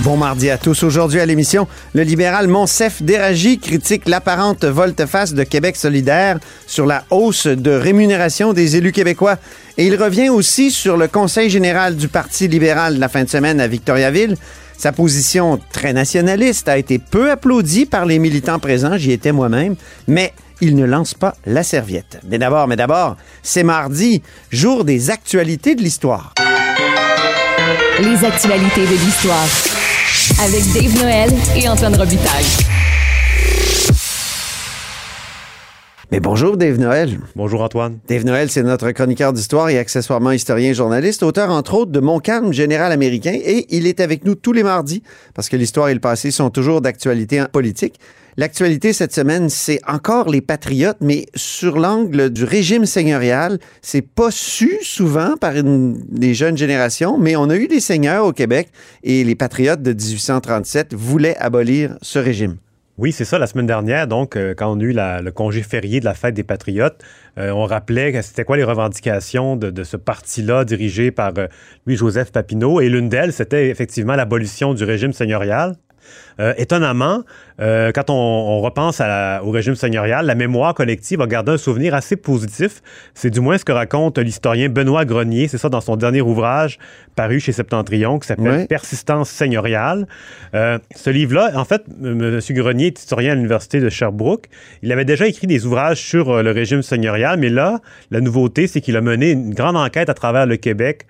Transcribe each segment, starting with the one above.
Bon mardi à tous. Aujourd'hui à l'émission, le libéral Monsef Déragi critique l'apparente volte-face de Québec solidaire sur la hausse de rémunération des élus québécois. Et il revient aussi sur le conseil général du Parti libéral de la fin de semaine à Victoriaville. Sa position très nationaliste a été peu applaudie par les militants présents, j'y étais moi-même, mais il ne lance pas la serviette. Mais d'abord, mais d'abord, c'est mardi, jour des actualités de l'histoire. Les actualités de l'histoire. Avec Dave Noël et Antoine Robitaille. Mais bonjour Dave Noël. Bonjour Antoine. Dave Noël, c'est notre chroniqueur d'histoire et accessoirement historien et journaliste, auteur entre autres de Mon calme général américain et il est avec nous tous les mardis parce que l'histoire et le passé sont toujours d'actualité en politique. L'actualité cette semaine, c'est encore les patriotes, mais sur l'angle du régime seigneurial. C'est pas su souvent par les jeunes générations, mais on a eu des seigneurs au Québec et les patriotes de 1837 voulaient abolir ce régime. Oui, c'est ça, la semaine dernière, donc, euh, quand on a eu le congé férié de la fête des Patriotes, euh, on rappelait c'était quoi les revendications de, de ce parti-là dirigé par euh, Louis-Joseph Papineau. Et l'une d'elles, c'était effectivement l'abolition du régime seigneurial. Euh, étonnamment, euh, quand on, on repense à la- au régime seigneurial, la mémoire collective a gardé un souvenir assez positif. C'est du moins ce que raconte l'historien Benoît Grenier, c'est ça dans son dernier ouvrage paru chez Septentrion, qui s'appelle. Persistance seigneuriale. Euh, ce livre-là, en fait, M. Grenier est historien à l'Université de Sherbrooke. Il avait déjà écrit des ouvrages sur le régime seigneurial, mais là, la nouveauté, c'est qu'il a mené une grande enquête à travers le Québec.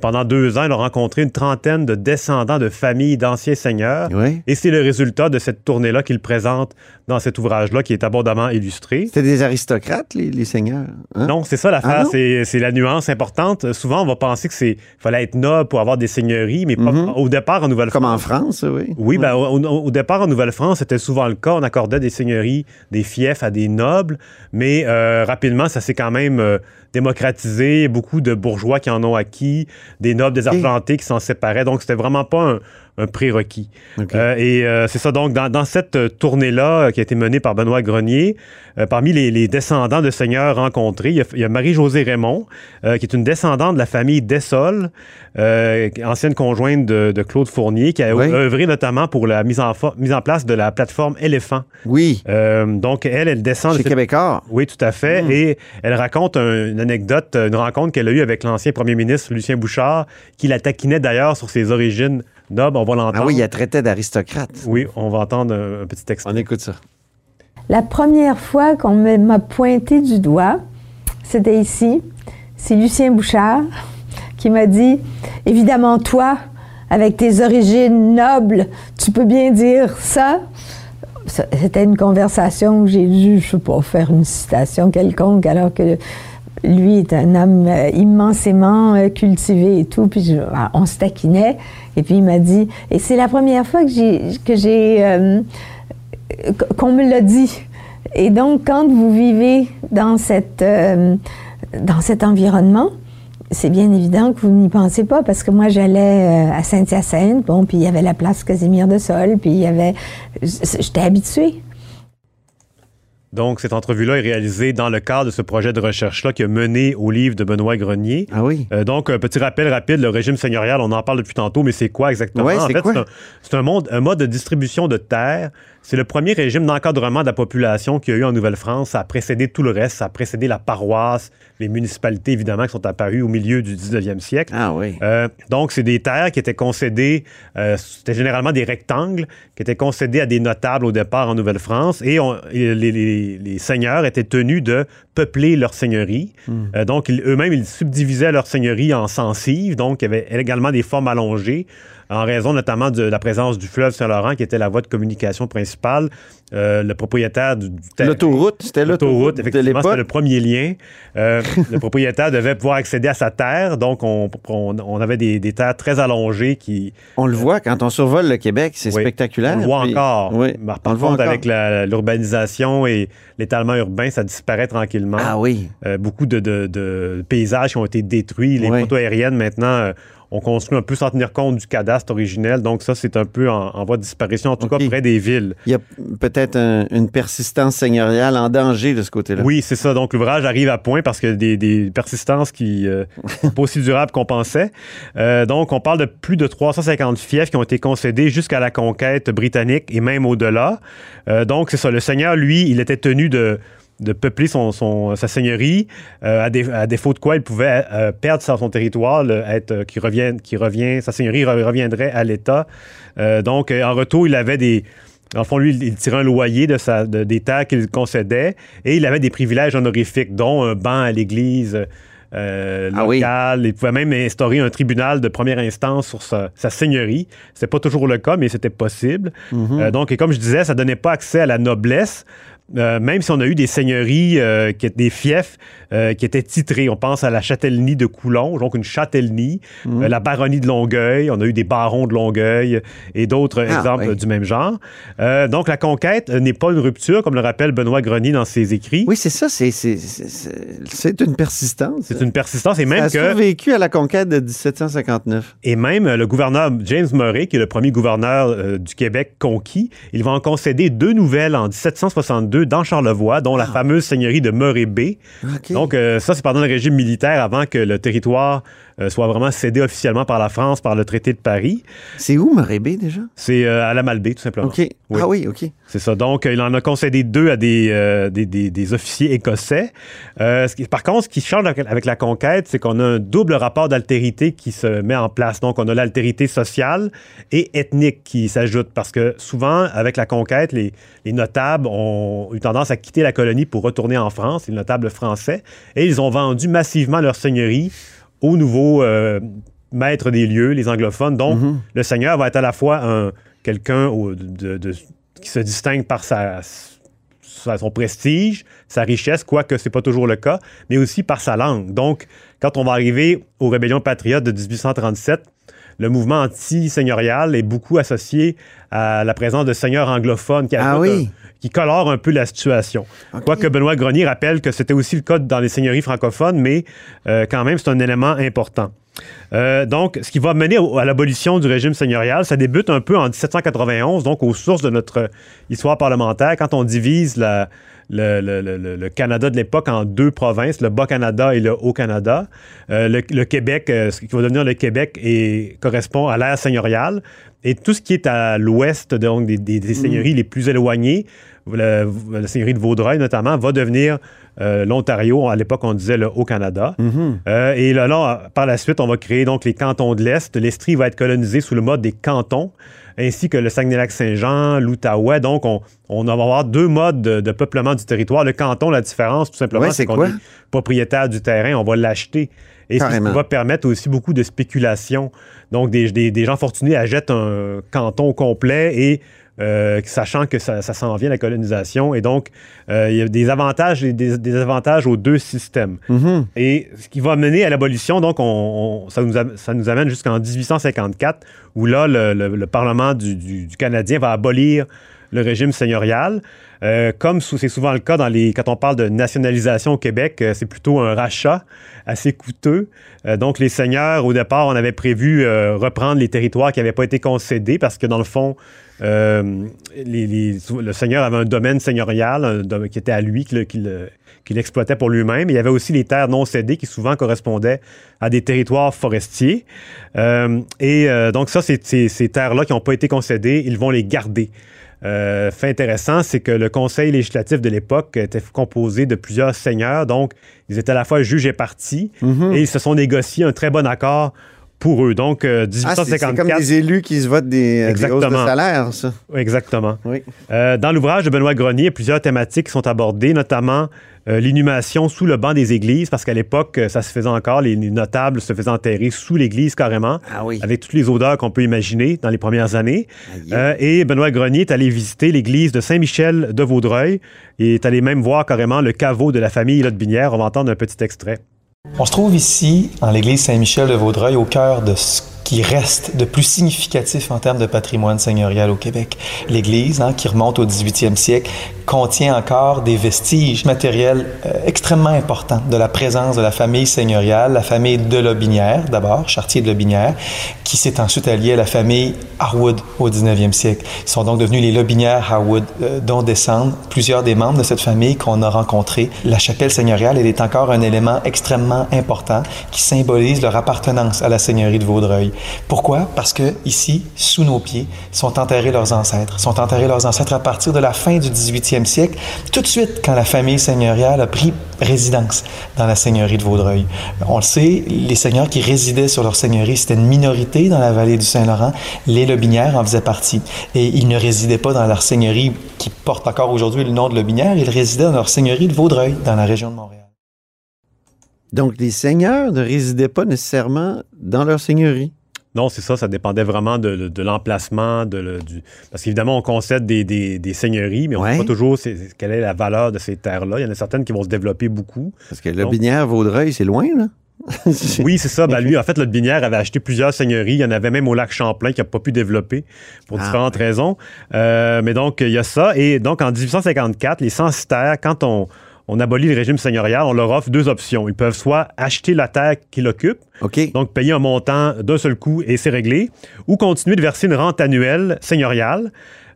Pendant deux ans, il a rencontré une trentaine de descendants de familles d'anciens seigneurs. Oui. Et c'est le résultat de cette tournée-là qu'il présente dans cet ouvrage-là, qui est abondamment illustré. C'était des aristocrates, les, les seigneurs. hein? Non, c'est ça l'affaire, Ah c'est la nuance importante. Souvent, on va penser que c'est fallait être noble pour avoir des seigneuries, mais pas- Mhm. au départ en Nouvelle-France. Comme en France, oui. Oui, ben, au, au- au départ, en Nouvelle-France, c'était souvent le cas. On accordait des seigneuries, des fiefs à des nobles, mais euh, rapidement, ça s'est quand même euh, démocratisé. Beaucoup de bourgeois qui en ont acquis, des nobles désargentés qui s'en séparaient. Donc, c'était vraiment pas un, un prérequis. Euh, et euh, c'est ça, donc, dans, dans cette euh, tournée-là euh, qui a été menée par Benoît Grenier, parmi les, les descendants de seigneurs rencontrés, il y a, Marie-Josée Raymond, qui est une descendante de la famille Dessol, ancienne conjointe de, de Claude Fournier, qui a Oui. œuvré notamment pour la mise en, mise en place de la plateforme Éléphant. Oui, donc, elle, elle descend de chez cette- Québécois. oui, tout à fait. Mm. Et elle raconte un- une anecdote, une rencontre qu'elle a eue avec l'ancien premier ministre Lucien Bouchard, qui la taquinait d'ailleurs sur ses origines nobles. On va l'entendre. Ah oui, il a traité d'aristocrate. Oui, on va entendre un, un petit texte. On écoute ça. La première fois qu'on me- m'a pointé du doigt, c'était ici. C'est Lucien Bouchard qui m'a dit Évidemment, toi, avec tes origines nobles, tu peux bien dire ça. Ça- C'était une conversation où j'ai dû, je sais pas, faire une citation quelconque, alors que lui est un homme euh, immensément euh, cultivé et tout. Puis ah, on se taquinait. Et puis il m'a dit Et c'est la première fois que j'ai. Que euh, qu'on me l'a dit. Et donc, quand vous vivez dans, dans cet environnement, c'est bien évident que vous n'y pensez pas, parce que moi, j'allais à Saint-Hyacinthe, bon, puis il y avait la place Casimir de Sol, puis il y avait... J'étais habituée. Donc, cette entrevue-là est réalisée dans le cadre de ce projet de recherche-là qui a mené au livre de Benoît Grenier. Ah oui. Euh, donc, un petit rappel rapide, le régime seigneurial, on en parle depuis tantôt, mais c'est quoi exactement? Ouais, en c'est fait, quoi? c'est un, c'est un monde- un mode de distribution de terres. C'est le premier régime d'encadrement de la population qu'il y a eu en Nouvelle-France. Ça a précédé tout le reste. Ça a précédé la paroisse, les municipalités, évidemment, qui sont apparues au milieu du 19e siècle. Ah oui. Euh, donc, c'est des terres qui étaient concédées, euh, c'était généralement des rectangles, qui étaient concédés à des notables au départ en Nouvelle-France, et, on- et les, les- les seigneurs étaient tenus de peupler leur seigneurie. Euh, donc, eux-mêmes, ils subdivisaient leur seigneurie en sensives, donc il y avait également des formes allongées, en raison notamment de la présence du fleuve Saint-Laurent, qui était la voie de communication principale. Euh, le propriétaire du, du terrain- L'autoroute, c'était l'autoroute effectivement, c'était le premier lien. Euh, le propriétaire devait pouvoir accéder à sa terre, donc on, on- on avait des, des terres très allongées qui... On le voit quand on survole le Québec, c'est Oui, spectaculaire. On le voit Puis- encore. Oui, on Par le voit contre, encore. avec l'urbanisation et l'étalement urbain, ça disparaît tranquillement. Ah oui. Euh, beaucoup de, de- de paysages qui ont été détruits. Les Oui. photos aériennes, maintenant, on construit un peu sans tenir compte du cadastre originel. Donc ça, c'est un peu en, voie de disparition, en tout cas près des villes. Il y a peut-être un- une persistance seigneuriale en danger de ce côté-là. Oui, c'est ça. Donc, l'ouvrage arrive à point parce que des, des persistances qui euh, sont pas aussi durables qu'on pensait. Euh, donc, on parle de plus de 350 fiefs qui ont été concédés jusqu'à la conquête britannique et même au-delà. Euh, donc, c'est ça. Le seigneur, lui, il était tenu de de peupler son, son- sa seigneurie, euh, à, dé- à défaut de quoi il pouvait euh, perdre son, son territoire, le- être, euh, qui, revient, qui revient, sa seigneurie re- reviendrait à l'État. Donc, en retour, il avait des, le fond, lui, il- tirait un loyer de sa, de- des terres qu'il concédait et il avait des privilèges honorifiques, dont un banc à l'église euh, Ah oui. locale. Il pouvait même instaurer un tribunal de première instance sur sa, sa seigneurie. C'était pas toujours le cas, mais c'était possible. Euh, donc, et comme je disais, ça donnait pas accès à la noblesse. Euh, même si on a eu des seigneuries, euh, qui, des fiefs euh, qui étaient titrés. On pense à la châtellenie de Coulon, donc une châtellenie, euh, la baronnie de Longueuil, on a eu des barons de Longueuil et d'autres Ah, exemples oui. du même genre. Donc la conquête n'est pas une rupture, comme le rappelle Benoît Grenier dans ses écrits. Oui, c'est ça, c'est- une persistance. C'est une persistance et Ça même a que survécu à la conquête de 1759. Et même le gouverneur James Murray, qui est le premier gouverneur du Québec conquis, il va en concéder deux nouvelles en 1762 dans Charlevoix, dont la fameuse seigneurie de Murray Bay. OK. Donc, euh, ça, c'est pendant le régime militaire, avant que le territoire euh, soit vraiment cédé officiellement par la France, par le traité de Paris. C'est où, Morébé, déjà? C'est euh, à la Malbaie, tout simplement. OK. Ah oui, OK. C'est ça. Donc, euh, il en a concédé deux à des, des, des- des officiers écossais. Ce qui- par contre, ce qui change avec, avec la conquête, c'est qu'on a un double rapport d'altérité qui se met en place. Donc, on a l'altérité sociale et ethnique qui s'ajoute parce que souvent, avec la conquête, les, les notables ont eu tendance à quitter la colonie pour retourner en France, les notables français, et ils ont vendu massivement leur seigneurie aux nouveaux euh, maîtres des lieux, les anglophones. Donc, le seigneur va être à la fois un quelqu'un au- de- de- qui se distingue par sa, sa- son prestige, sa richesse, quoique c'est pas toujours le cas, mais aussi par sa langue. Donc, quand on va arriver aux rébellions patriotes de 1837, le mouvement anti-seigneurial est beaucoup associé à la présence de seigneurs anglophones qui, Ah oui. un- qui colorent un peu la situation. Quoique Benoît Grenier rappelle que c'était aussi le cas dans les seigneuries francophones, mais euh, quand même, c'est un élément important. Euh, donc, ce qui va mener à l'abolition du régime seigneurial, ça débute un peu en 1791, donc aux sources de notre histoire parlementaire, quand on divise la- le, le- le- le- le Canada de l'époque en deux provinces, le Bas-Canada et le Haut-Canada. Euh, le, Québec, euh, ce qui va devenir le Québec, correspond à l'ère seigneuriale. Et tout ce qui est à l'ouest, donc des, des- des seigneuries les plus éloignées, la seigneurie de Vaudreuil notamment, va devenir euh, l'Ontario. À l'époque, on disait le Haut-Canada. Euh, et là, là, par la suite, on va créer donc les cantons de l'Est. L'Estrie va être colonisé sous le mode des cantons, ainsi que le Saguenay-Lac-Saint-Jean, l'Outaouais. Donc, on, on va avoir deux modes de, de peuplement du territoire. Le canton, la différence, tout simplement, Ouais, c'est qu'on est propriétaire du terrain, on va l'acheter. Et c'est ce Carrément. qui va permettre aussi beaucoup de spéculation. Donc, des, des- des gens fortunés achètent un canton complet et euh, sachant que ça, ça s'en vient la colonisation. Et donc, euh, il y a des avantages et des, des avantages aux deux systèmes. Et ce qui va mener à l'abolition, donc, on, on- ça, nous ça nous amène jusqu'en 1854, où là, le, le- le Parlement du, du- du Canadien va abolir le régime seigneurial. Euh, comme c'est souvent le cas dans les, quand on parle de nationalisation au Québec, euh, c'est plutôt un rachat assez coûteux. Euh, donc, les seigneurs, au départ, on avait prévu reprendre les territoires qui n'avaient pas été concédés parce que, dans le fond, euh, les- les- le seigneur avait un domaine seigneurial un qui était à lui, qu'il exploitait pour lui-même. Il y avait aussi les terres non cédées qui souvent correspondaient à des territoires forestiers. Euh, et euh, donc ça, c'est- c'est- ces terres-là qui n'ont pas été concédées, ils vont les garder. Euh, fait intéressant, c'est que le conseil législatif de l'époque était composé de plusieurs seigneurs, donc ils étaient à la fois juges et partis, et ils se sont négociés un très bon accord pour eux. Donc, euh, Ah, c'est- 1854... comme des élus qui se votent des, des hausses de Exactement. salaire, ça. Exactement. Oui. Euh, dans l'ouvrage de Benoît Grenier, il y a plusieurs thématiques sont abordées, notamment euh, l'inhumation sous le banc des églises, parce qu'à l'époque, ça se faisait encore, les, les notables se faisaient enterrer sous l'église carrément, Ah oui. avec toutes les odeurs qu'on peut imaginer dans les premières années. Et Benoît Grenier est allé visiter l'église de Saint-Michel de Vaudreuil et est allé même voir carrément le caveau de la famille Lotte-Binière. On va entendre un petit extrait. On se trouve ici, dans l'église Saint-Michel de Vaudreuil, au cœur de ce qui reste de plus significatif en termes de patrimoine seigneurial au Québec. L'Église, hein, qui remonte au 18e siècle, contient encore des vestiges matériels euh, extrêmement importants de la présence de la famille seigneuriale, la famille de Lobinière d'abord, Chartier de Lobinière, qui s'est ensuite alliée à la famille Harwood au 19e siècle. Ils sont donc devenus les Lobinières Harwood, euh, dont descendent plusieurs des membres de cette famille qu'on a rencontrés. La chapelle seigneuriale, elle est encore un élément extrêmement important qui symbolise leur appartenance à la seigneurie de Vaudreuil. Pourquoi? Parce que ici, sous nos pieds, sont enterrés leurs ancêtres. Sont enterrés leurs ancêtres à partir de la fin du 18e siècle, tout de suite quand la famille seigneuriale a pris résidence dans la seigneurie de Vaudreuil. On le sait, les seigneurs qui résidaient sur leur seigneurie, c'était une minorité dans la vallée du Saint-Laurent. Les Lobinières en faisaient partie. Et ils ne résidaient pas dans leur seigneurie qui porte encore aujourd'hui le nom de Lobinière, ils résidaient dans leur seigneurie de Vaudreuil, dans la région de Montréal. Donc, les seigneurs ne résidaient pas nécessairement dans leur seigneurie. Non, c'est ça, ça dépendait vraiment de, l'emplacement, de, du... parce qu'évidemment, on concède des, seigneuries, mais on ne sait pas toujours quelle est la valeur de ces terres-là. Il y en a certaines qui vont se développer beaucoup. Parce que le Binière Vaudreuil, c'est loin, là? oui, c'est ça. Ben, lui, en fait, le Binière avait acheté plusieurs seigneuries. Il y en avait même au lac Champlain qui n'a pas pu développer pour ah, différentes raisons. Euh, mais donc, il y a ça. Et donc, en 1854, les censitaires, quand on, on abolit le régime seigneurial, on leur offre deux options. Ils peuvent soit acheter la terre qu'ils occupent, donc payer un montant d'un seul coup et c'est réglé, ou continuer de verser une rente annuelle seigneuriale.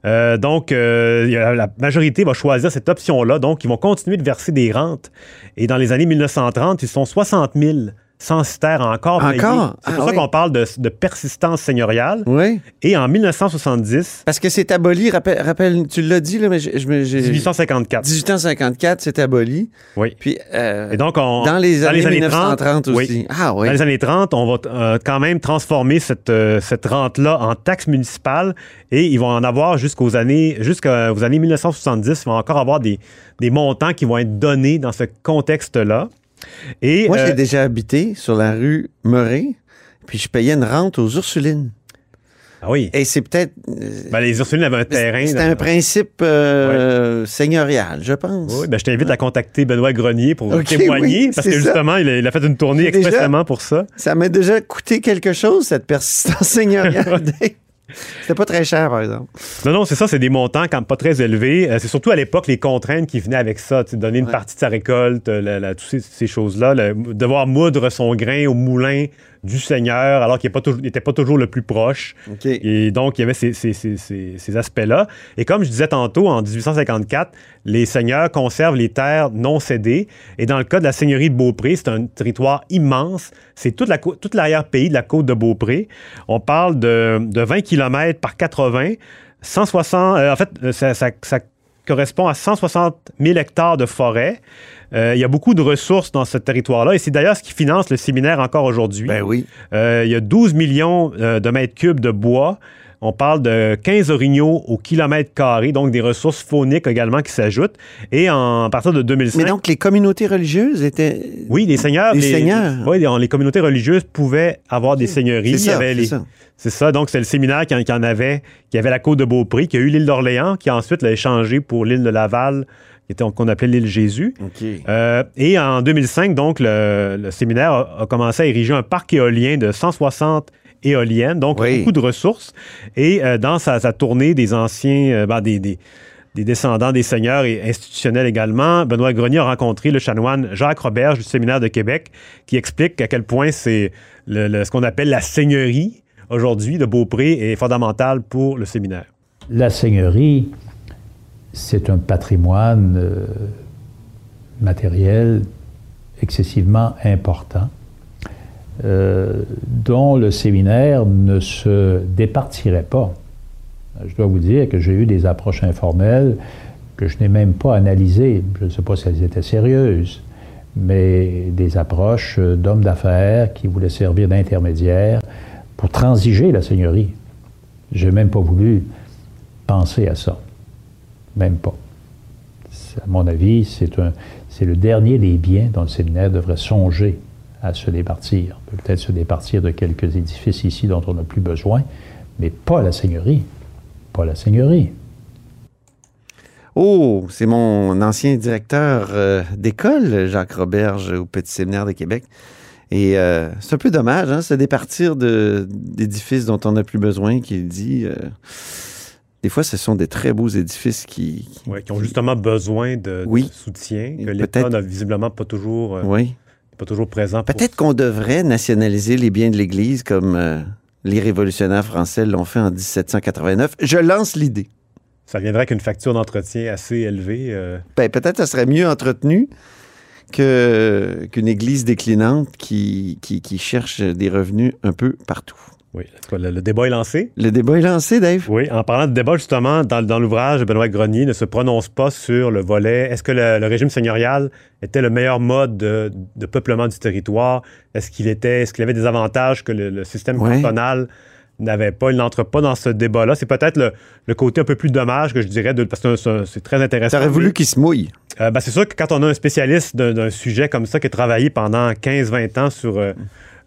Euh, donc, euh, la majorité va choisir cette option-là. Donc, ils vont continuer de verser des rentes. Et dans les années 1930, ils sont 60 000 censitaire encore. Encore? C'est pour ah ça qu'on parle de, persistance seigneuriale. Oui. Et en 1970. Parce que c'est aboli, rappelle, tu l'as dit, là, mais je, 1854. 1854, c'est aboli. Oui. Puis, euh, Et donc, on, dans les années, 1930 aussi. Oui. Ah oui. Dans les années 30, on va euh, quand même transformer cette, euh, cette rente-là en taxe municipale et ils vont en avoir jusqu'aux années, jusqu'aux années 1970. Ils vont encore avoir des, des montants qui vont être donnés dans ce contexte-là. Moi, j'ai euh, déjà habité sur la rue Murray, puis je payais une rente aux Ursulines. Ah oui. Et c'est peut-être. Euh, ben, les Ursulines avaient un terrain. C'est un principe euh, seigneurial, je pense. Oui, ben, je t'invite à contacter Benoît Grenier pour témoigner, parce que justement, il a, fait une tournée expressément pour ça. Ça m'a déjà coûté quelque chose, cette persistance seigneuriale. C'était pas très cher, par exemple. Non, non, c'est ça, c'est des montants quand pas très élevés. Euh, c'est surtout à l'époque les contraintes qui venaient avec ça, donner une partie de sa récolte, euh, toutes ces, choses-là, devoir moudre son grain au moulin du Seigneur, alors qu'il n'était pas, toujours le plus proche. Et donc, il y avait ces, aspects-là. Et comme je disais tantôt, en 1854, les seigneurs conservent les terres non cédées. Et dans le cas de la seigneurie de Beaupré, c'est un territoire immense. C'est toute, l'arrière-pays de la côte de Beaupré. On parle de, 20 km par 80. 160, euh, en fait, euh, ça, ça correspond à 160 000 hectares de forêt. Euh, il y a beaucoup de ressources dans ce territoire-là et c'est d'ailleurs ce qui finance le séminaire encore aujourd'hui. Ben oui. Euh, il y a 12 millions euh, de mètres cubes de bois. On parle de 15 orignaux au kilomètre carré, donc des ressources fauniques également qui s'ajoutent. Et en, à partir de 2005... Mais donc, les communautés religieuses étaient... Oui, les seigneurs. Les, seigneurs. Oui, les communautés religieuses pouvaient avoir des seigneuries. C'est ça, les, ça. C'est ça. Donc, c'est le séminaire qui en, avait, qui avait la côte de Beaupré, qui a eu l'île d'Orléans, qui ensuite l'a échangé pour l'île de Laval, qu'on appelait l'île Jésus. Euh, et en 2005, donc, le, séminaire a, commencé à ériger un parc éolien de 160 éoliennes, donc beaucoup de ressources. Et euh, dans sa, tournée des anciens, euh, ben, des, descendants des seigneurs et institutionnels également, Benoît Grenier a rencontré le chanoine Jacques Roberge du séminaire de Québec, qui explique à quel point c'est ce qu'on appelle la seigneurie aujourd'hui de Beaupré est fondamentale pour le séminaire. La seigneurie, c'est un patrimoine euh, matériel excessivement important, euh, dont le séminaire ne se départirait pas. Je dois vous dire que j'ai eu des approches informelles que je n'ai même pas analysées. Je ne sais pas si elles étaient sérieuses, mais des approches d'hommes d'affaires qui voulaient servir d'intermédiaires pour transiger la seigneurie. Je n'ai même pas voulu penser à ça. Même pas. À mon avis, c'est le dernier des biens dont le séminaire devrait songer à se départir. Peut-être se départir de quelques édifices ici dont on n'a plus besoin, mais pas la seigneurie. Pas la seigneurie. Oh, c'est mon ancien directeur euh, d'école, Jacques Roberge, au Petit Séminaire de Québec. Et euh, c'est un peu dommage, hein, se départir d'édifices dont on n'a plus besoin, qu'il dit. Euh, des fois, ce sont des très beaux édifices qui... Ouais, qui ont justement besoin de, Oui. de soutien, que l'État n'a visiblement pas toujours, euh, Oui. pas toujours présent. pour- Peut-être qu'on devrait nationaliser les biens de l'Église comme euh, les révolutionnaires français l'ont fait en 1789. Je lance l'idée. Ça viendrait avec une facture d'entretien assez élevée. euh, Ben, peut-être que ça serait mieux entretenu qu'une Église déclinante qui, qui, qui cherche des revenus un peu partout. Oui, le, le débat est lancé. Le débat est lancé, Dave. Oui, en parlant de débat, justement, dans, dans l'ouvrage, Benoît Grenier ne se prononce pas sur le volet est-ce que le, le régime seigneurial était le meilleur mode de, de peuplement du territoire? Est-ce qu'il était, est-ce qu'il avait des avantages que le, le système Ouais. cantonal n'avait pas? Il n'entre pas dans ce débat-là. C'est peut-être le, le côté un peu plus dommage que je dirais, de, parce que c'est- très intéressant. T'aurais voulu qu'il se mouille. euh, ben, c'est sûr que quand on a un spécialiste d'un, d'un sujet comme ça qui a travaillé pendant 15-20 ans sur euh,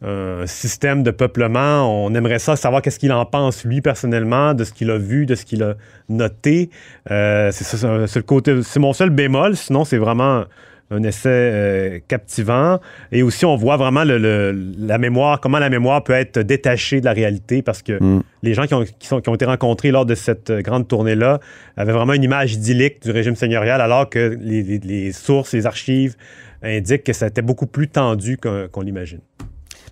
un système de peuplement, on aimerait ça savoir qu'est-ce qu'il en pense lui personnellement, de ce qu'il a vu, de ce qu'il a noté. Euh, c'est, ça, c'est un- c'est le côté, c'est mon seul bémol. Sinon, c'est vraiment un essai euh, captivant. Et aussi, on voit vraiment le- le- la mémoire, comment la mémoire peut être détachée de la réalité, parce que Mm. les gens qui ont, qui sont- qui ont été rencontrés lors de cette euh, grande tournée-là avaient vraiment une image idyllique du régime seigneurial, alors que les, les- les sources, les archives indiquent que ça était beaucoup plus tendu qu'on, qu'on l'imagine.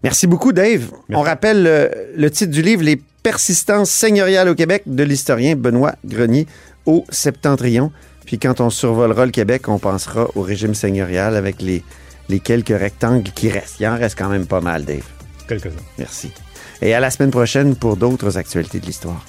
Merci beaucoup, Dave. On rappelle euh, le titre du livre Les persistances seigneuriales au Québec de l'historien Benoît Grenier au Septentrion. Puis quand on survolera le Québec, on pensera au régime seigneurial avec les, les quelques rectangles qui restent. Il en reste quand même pas mal, Dave. Quelques-uns. Merci. Et à la semaine prochaine pour d'autres actualités de l'histoire.